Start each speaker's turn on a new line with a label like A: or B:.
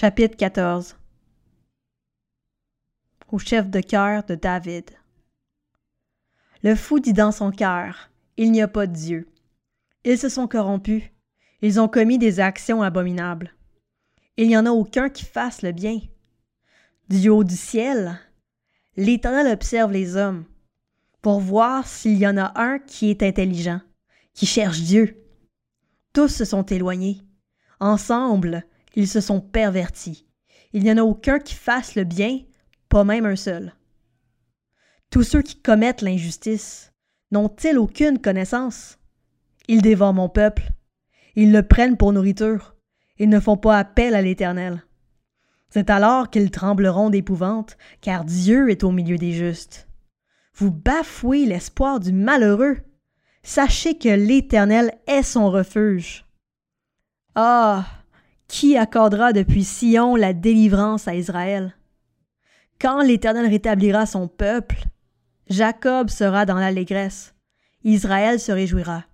A: Chapitre 14 Au chef de cœur de David Le fou dit dans son cœur Il n'y a pas de Dieu. Ils se sont corrompus. Ils ont commis des actions abominables. Il n'y en a aucun qui fasse le bien. Du haut du ciel, l'Éternel observe les hommes pour voir s'il y en a un qui est intelligent, qui cherche Dieu. Tous se sont éloignés. Ensemble, ils se sont pervertis. Il n'y en a aucun qui fasse le bien, pas même un seul. Tous ceux qui commettent l'injustice n'ont-ils aucune connaissance? Ils dévorent mon peuple. Ils le prennent pour nourriture. Ils ne font pas appel à l'Éternel. C'est alors qu'ils trembleront d'épouvante, car Dieu est au milieu des justes. Vous bafouez l'espoir du malheureux. Sachez que l'Éternel est son refuge. Ah, qui accordera depuis Sion la délivrance à Israël? Quand l'Éternel rétablira son peuple, Jacob sera dans l'allégresse, Israël se réjouira.